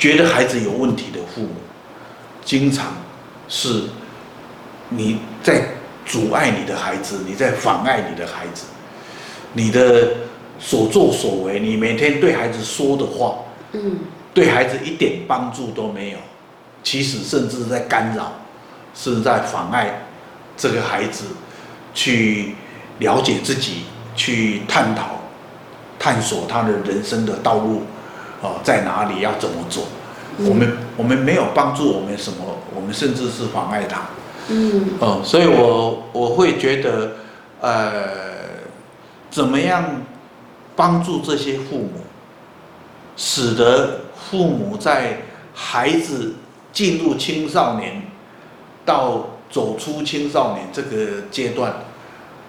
觉得孩子有问题的父母，经常是你在阻碍你的孩子，你在妨碍你的孩子，你的所作所为，你每天对孩子说的话，嗯，对孩子一点帮助都没有，其实甚至在干扰，是在妨碍这个孩子去了解自己，去探讨、探索他的人生的道路。哦，在哪里要怎么做？嗯、我们我们没有帮助我们什么，我们甚至是妨碍他。嗯。哦，所以我我会觉得，呃，怎么样帮助这些父母，使得父母在孩子进入青少年到走出青少年这个阶段，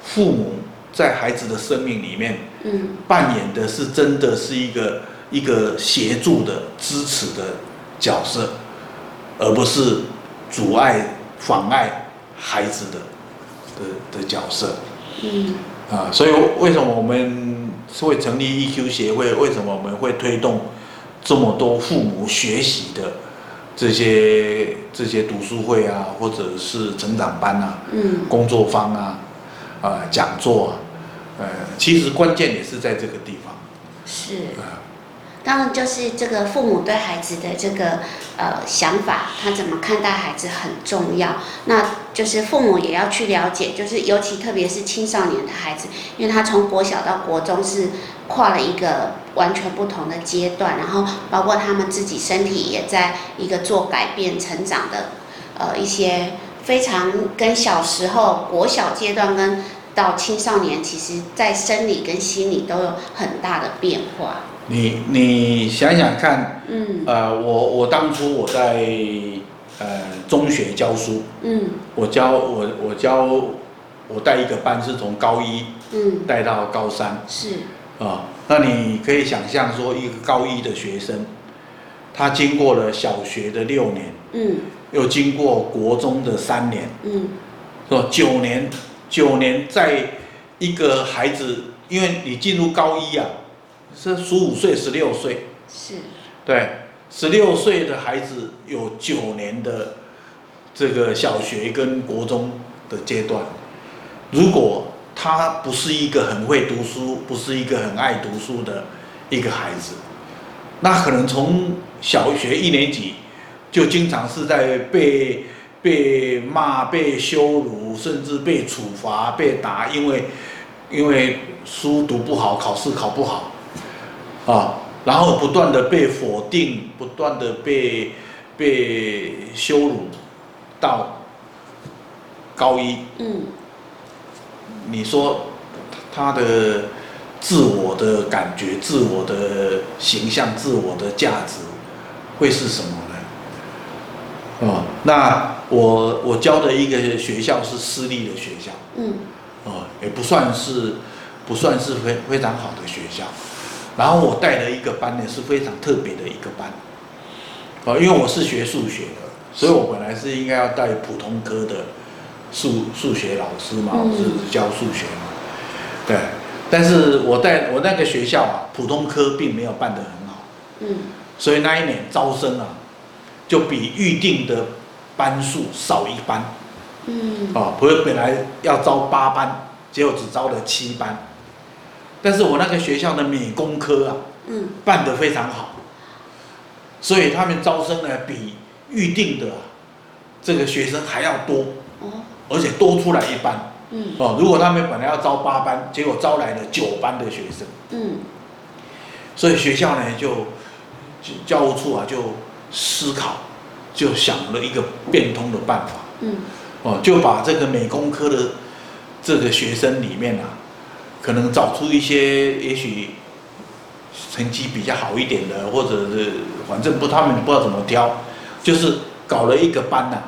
父母在孩子的生命里面，嗯，扮演的是真的是一个。一个协助的、支持的角色，而不是阻碍、妨碍孩子的的的角色。嗯。啊，所以为什么我们会成立 EQ 协会？为什么我们会推动这么多父母学习的这些这些读书会啊，或者是成长班啊，嗯，工作坊啊，啊，讲座啊，呃，其实关键也是在这个地方。是。啊。当然，就是这个父母对孩子的这个呃想法，他怎么看待孩子很重要。那就是父母也要去了解，就是尤其特别是青少年的孩子，因为他从国小到国中是跨了一个完全不同的阶段，然后包括他们自己身体也在一个做改变、成长的呃一些非常跟小时候国小阶段跟到青少年，其实在生理跟心理都有很大的变化。你你想想看，嗯，呃，我我当初我在呃中学教书，嗯，我教我我教我带一个班是从高一，嗯，带到高三，是，啊，那你可以想象说一个高一的学生，他经过了小学的六年，嗯，又经过国中的三年，嗯，是吧九年九年在一个孩子，因为你进入高一啊。是十五岁、十六岁，是，对，十六岁的孩子有九年的这个小学跟国中的阶段。如果他不是一个很会读书，不是一个很爱读书的一个孩子，那可能从小学一年级就经常是在被被骂、被羞辱，甚至被处罚、被打，因为因为书读不好，考试考不好。啊，然后不断的被否定，不断的被被羞辱，到高一，嗯，你说他的自我的感觉、自我的形象、自我的价值会是什么呢？啊，那我我教的一个学校是私立的学校，嗯，啊，也不算是不算是非非常好的学校。然后我带的一个班呢，是非常特别的一个班，哦，因为我是学数学的，所以我本来是应该要带普通科的数数学老师嘛，我是教数学嘛，对，但是我带我那个学校啊，普通科并没有办得很好，嗯，所以那一年招生啊，就比预定的班数少一班，嗯，哦，不是本来要招八班，结果只招了七班。但是我那个学校的美工科啊，嗯，办得非常好，所以他们招生呢比预定的这个学生还要多，哦，而且多出来一班，嗯，哦，如果他们本来要招八班，结果招来了九班的学生，嗯，所以学校呢就教务处啊就思考，就想了一个变通的办法，嗯，哦，就把这个美工科的这个学生里面啊。可能找出一些也许成绩比较好一点的，或者是反正不，他们不知道怎么挑，就是搞了一个班呐、啊，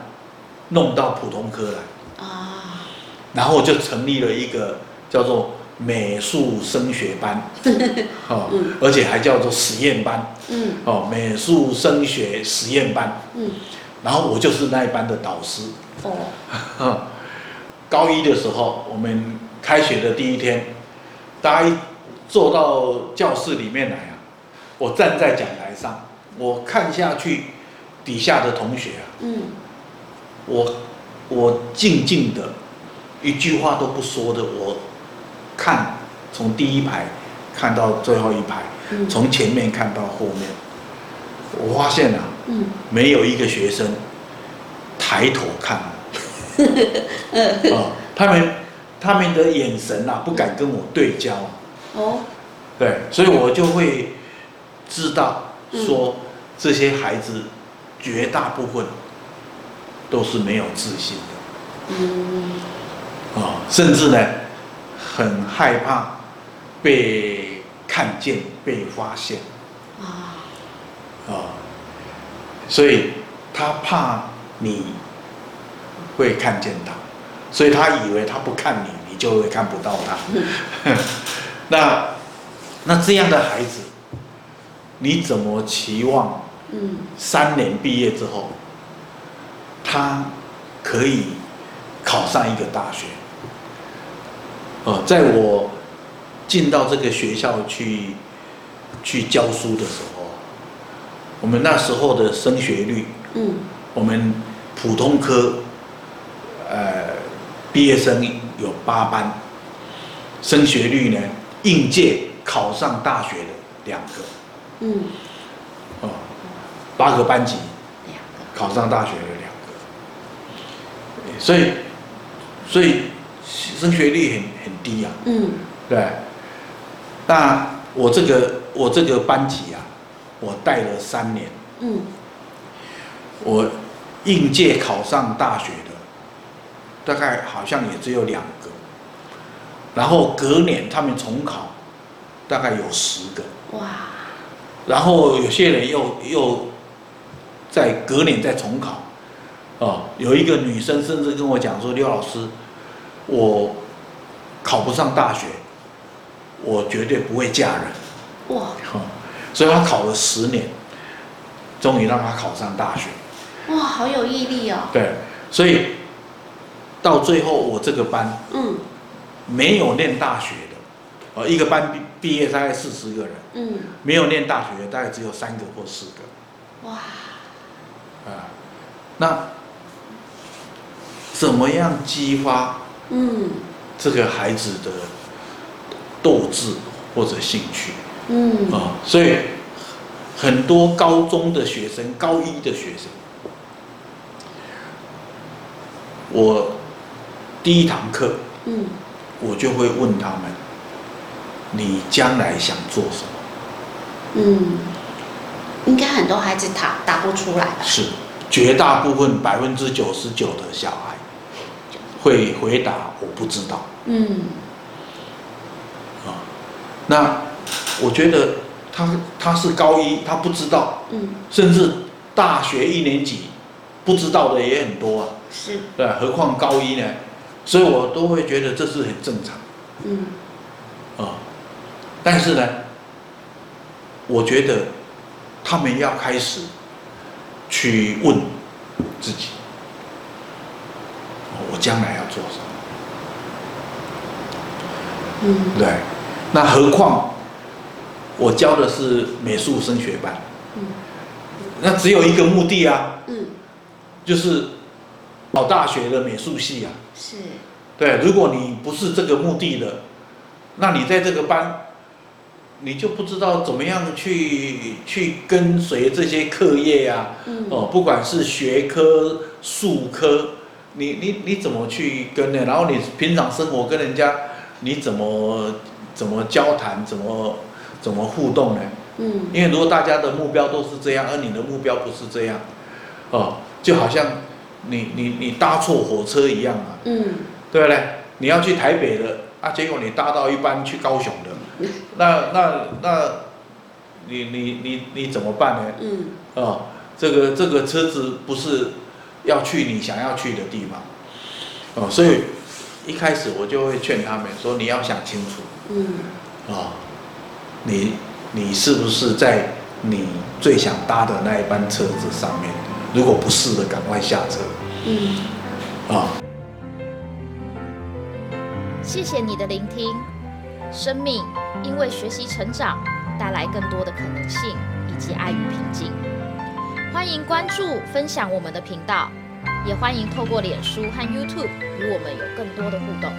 弄到普通科来。啊，然后就成立了一个叫做美术升学班，哦，而且还叫做实验班，嗯，哦，美术升学实验班，嗯，然后我就是那一班的导师，哦，高一的时候，我们开学的第一天。大家一坐到教室里面来啊，我站在讲台上，我看下去底下的同学啊，嗯，我我静静的，一句话都不说的，我看从第一排看到最后一排，从前面看到后面，我发现啊，嗯，没有一个学生抬头看，哦，他们他们的眼神啊，不敢跟我对焦，哦，对，所以我就会知道说。这些孩子绝大部分都是没有自信的，嗯，啊，甚至呢，很害怕被看见、被发现，啊，啊，所以他怕你会看见他，所以他以为他不看你，你就会看不到他。那那这样的孩子，你怎么期望？嗯，三年毕业之后，他可以考上一个大学。哦，在我进到这个学校去去教书的时候，我们那时候的升学率，嗯，我们普通科，呃，毕业生有八班，升学率呢，应届考上大学的两个，嗯。哦八个班级，考上大学的两个，所以，所以升学率很很低啊。嗯，对。那我这个我这个班级啊，我带了三年。嗯。我应届考上大学的，大概好像也只有两个。然后隔年他们重考，大概有十个。哇。然后有些人又又。在隔年再重考，哦，有一个女生甚至跟我讲说：“刘老师，我考不上大学，我绝对不会嫁人。”哇！所以她考了十年，终于让她考上大学。哇，好有毅力哦。对，所以到最后我这个班，嗯，没有念大学的，呃，一个班毕毕业大概四十个人，嗯，没有念大学的大概只有三个或四个。哇！啊，那怎么样激发嗯这个孩子的斗志或者兴趣嗯啊？所以很多高中的学生、高一的学生，我第一堂课嗯，我就会问他们：你将来想做什么？嗯。应该很多孩子答答不出来吧？是，绝大部分百分之九十九的小孩会回答我不知道。嗯。啊，那我觉得他他是高一，他不知道。嗯。甚至大学一年级不知道的也很多啊。是。对，何况高一呢？所以我都会觉得这是很正常。嗯。啊，但是呢，我觉得。他们要开始去问自己：我将来要做什么？嗯，对。那何况我教的是美术升学班，嗯，那只有一个目的啊，嗯，就是考大学的美术系啊。是。对，如果你不是这个目的的，那你在这个班。你就不知道怎么样去去跟随这些课业呀、啊？嗯、哦，不管是学科、术科，你你你怎么去跟呢？然后你平常生活跟人家你怎么怎么交谈，怎么怎么互动呢？嗯，因为如果大家的目标都是这样，而你的目标不是这样，哦，就好像你你你搭错火车一样啊。嗯，对不对？你要去台北的啊，结果你搭到一班去高雄的。那那那，你你你你怎么办呢？嗯，哦，这个这个车子不是要去你想要去的地方，哦，所以一开始我就会劝他们说，你要想清楚，嗯，哦，你你是不是在你最想搭的那一班车子上面？如果不是的，赶快下车，嗯，啊，谢谢你的聆听。生命因为学习成长，带来更多的可能性以及爱与平静。欢迎关注、分享我们的频道，也欢迎透过脸书和 YouTube 与我们有更多的互动。